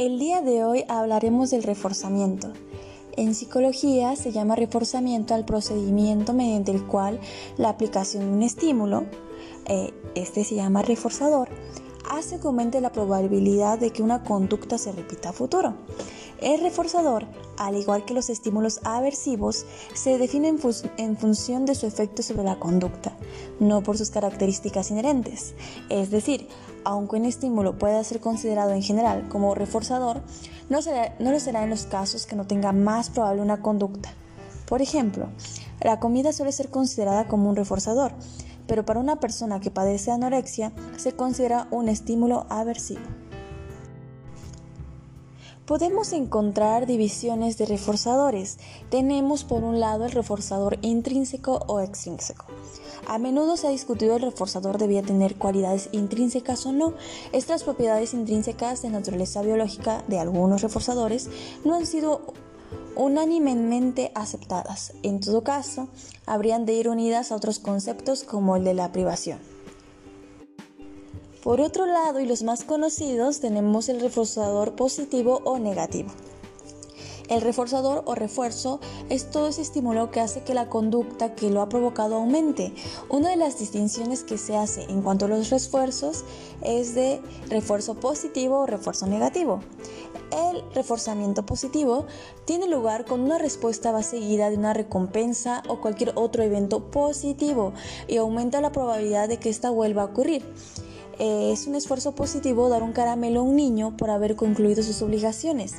El día de hoy hablaremos del reforzamiento. En psicología se llama reforzamiento al procedimiento mediante el cual la aplicación de un estímulo, eh, este se llama reforzador, hace que aumente la probabilidad de que una conducta se repita a futuro. El reforzador, al igual que los estímulos aversivos, se define en, función de su efecto sobre la conducta, no por sus características inherentes. Es decir, aunque un estímulo pueda ser considerado en general como reforzador, no, no lo será en los casos que no tenga más probable una conducta. Por ejemplo, la comida suele ser considerada como un reforzador, pero para una persona que padece anorexia se considera un estímulo aversivo. Podemos encontrar divisiones de reforzadores. Tenemos por un lado el reforzador intrínseco o extrínseco. A menudo se ha discutido el reforzador debía tener cualidades intrínsecas o no. Estas propiedades intrínsecas de naturaleza biológica de algunos reforzadores no han sido unánimemente aceptadas. En todo caso, habrían de ir unidas a otros conceptos como el de la privación. Por otro lado, y los más conocidos, tenemos el reforzador positivo o negativo. El reforzador o refuerzo es todo ese estímulo que hace que la conducta que lo ha provocado aumente. Una de las distinciones que se hace en cuanto a los refuerzos es de refuerzo positivo o refuerzo negativo. El reforzamiento positivo tiene lugar cuando una respuesta va seguida de una recompensa o cualquier otro evento positivo y aumenta la probabilidad de que ésta vuelva a ocurrir. Eh, es un esfuerzo positivo dar un caramelo a un niño por haber concluido sus obligaciones.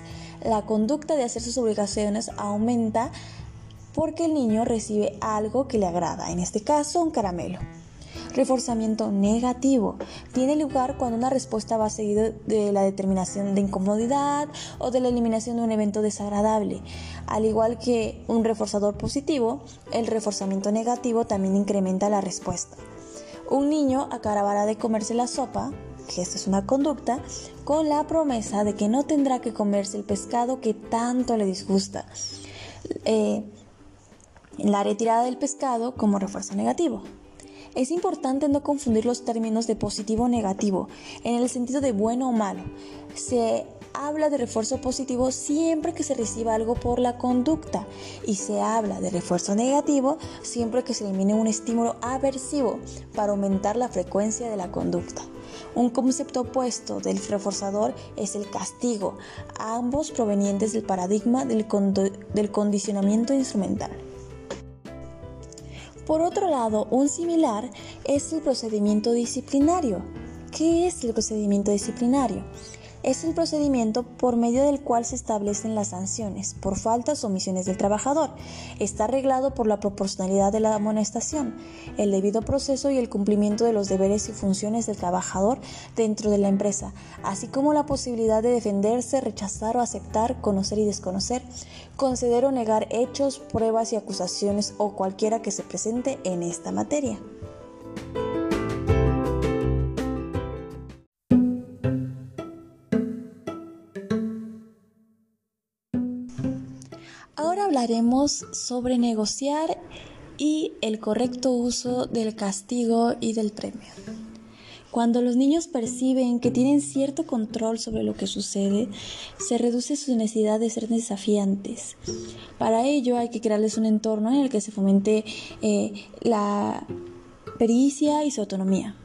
La conducta de hacer sus obligaciones aumenta porque el niño recibe algo que le agrada, en este caso un caramelo. Reforzamiento negativo tiene lugar cuando una respuesta va seguida de la determinación de incomodidad o de la eliminación de un evento desagradable. Al igual que un reforzador positivo, el reforzamiento negativo también incrementa la respuesta. Un niño acabará de comerse la sopa, que esta es una conducta, con la promesa de que no tendrá que comerse el pescado que tanto le disgusta. Eh, la retirada del pescado como refuerzo negativo. Es importante no confundir los términos de positivo o negativo en el sentido de bueno o malo. Se habla de refuerzo positivo siempre que se reciba algo por la conducta y se habla de refuerzo negativo siempre que se elimine un estímulo aversivo para aumentar la frecuencia de la conducta. Un concepto opuesto del reforzador es el castigo, ambos provenientes del paradigma del, del condicionamiento instrumental. Por otro lado, un similar es el procedimiento disciplinario. ¿Qué es el procedimiento disciplinario? Es el procedimiento por medio del cual se establecen las sanciones por faltas o omisiones del trabajador. Está arreglado por la proporcionalidad de la amonestación, el debido proceso y el cumplimiento de los deberes y funciones del trabajador dentro de la empresa, así como la posibilidad de defenderse, rechazar o aceptar, conocer y desconocer, conceder o negar hechos, pruebas y acusaciones o cualquiera que se presente en esta materia. Ahora hablaremos sobre negociar y el correcto uso del castigo y del premio. Cuando los niños perciben que tienen cierto control sobre lo que sucede, se reduce su necesidad de ser desafiantes. Para ello hay que crearles un entorno en el que se fomente eh, la pericia y su autonomía.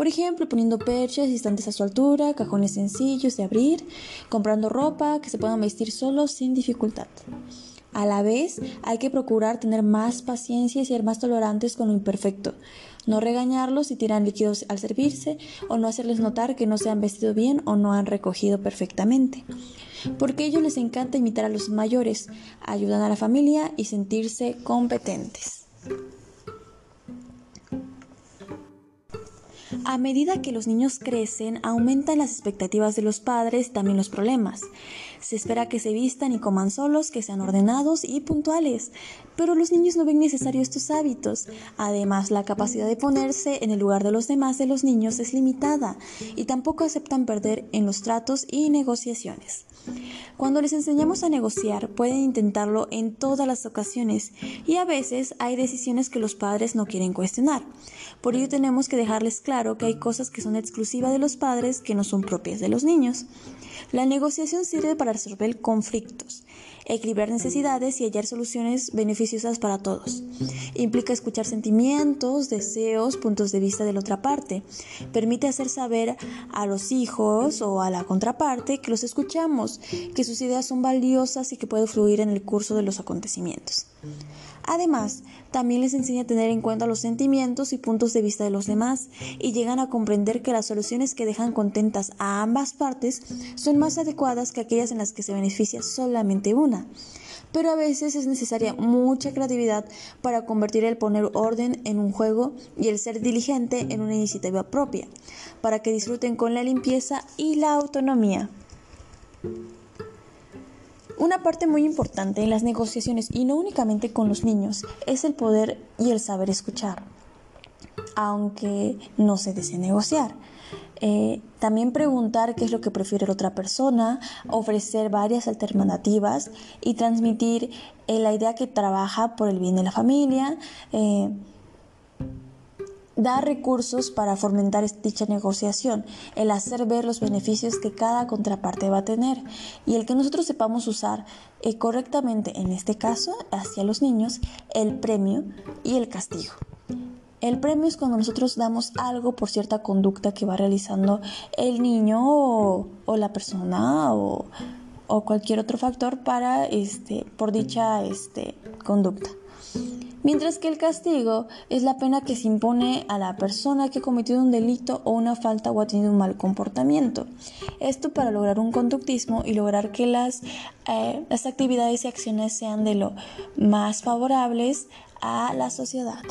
Por ejemplo, poniendo perches distantes a su altura, cajones sencillos de abrir, comprando ropa que se puedan vestir solos sin dificultad. A la vez, hay que procurar tener más paciencia y ser más tolerantes con lo imperfecto. No regañarlos si tiran líquidos al servirse o no hacerles notar que no se han vestido bien o no han recogido perfectamente. Porque a ellos les encanta imitar a los mayores, ayudan a la familia y sentirse competentes. A medida que los niños crecen, aumentan las expectativas de los padres también los problemas. Se espera que se vistan y coman solos, que sean ordenados y puntuales, pero los niños no ven necesarios estos hábitos. Además, la capacidad de ponerse en el lugar de los demás de los niños es limitada y tampoco aceptan perder en los tratos y negociaciones. Cuando les enseñamos a negociar, pueden intentarlo en todas las ocasiones y a veces hay decisiones que los padres no quieren cuestionar. Por ello tenemos que dejarles claro que hay cosas que son exclusivas de los padres que no son propias de los niños. La negociación sirve para resolver conflictos, equilibrar necesidades y hallar soluciones beneficiosas para todos. Implica escuchar sentimientos, deseos, puntos de vista de la otra parte. Permite hacer saber a los hijos o a la contraparte que los escuchamos, que sus ideas son valiosas y que pueden fluir en el curso de los acontecimientos. Además, también les enseña a tener en cuenta los sentimientos y puntos de vista de los demás y llegan a comprender que las soluciones que dejan contentas a ambas partes son más adecuadas que aquellas en las que se beneficia solamente una. Pero a veces es necesaria mucha creatividad para convertir el poner orden en un juego y el ser diligente en una iniciativa propia, para que disfruten con la limpieza y la autonomía. Una parte muy importante en las negociaciones, y no únicamente con los niños, es el poder y el saber escuchar, aunque no se desee negociar. Eh, también preguntar qué es lo que prefiere la otra persona, ofrecer varias alternativas y transmitir eh, la idea que trabaja por el bien de la familia. Eh, dar recursos para fomentar dicha negociación, el hacer ver los beneficios que cada contraparte va a tener y el que nosotros sepamos usar eh, correctamente, en este caso, hacia los niños, el premio y el castigo. El premio es cuando nosotros damos algo por cierta conducta que va realizando el niño o, la persona o, o, cualquier otro factor para este, por dicha este, conducta mientras que el castigo es la pena que se impone a la persona que ha cometido un delito o una falta o ha tenido un mal comportamiento. Esto para lograr un conductismo y lograr que las, eh, las actividades y acciones sean de lo más favorables a la sociedad.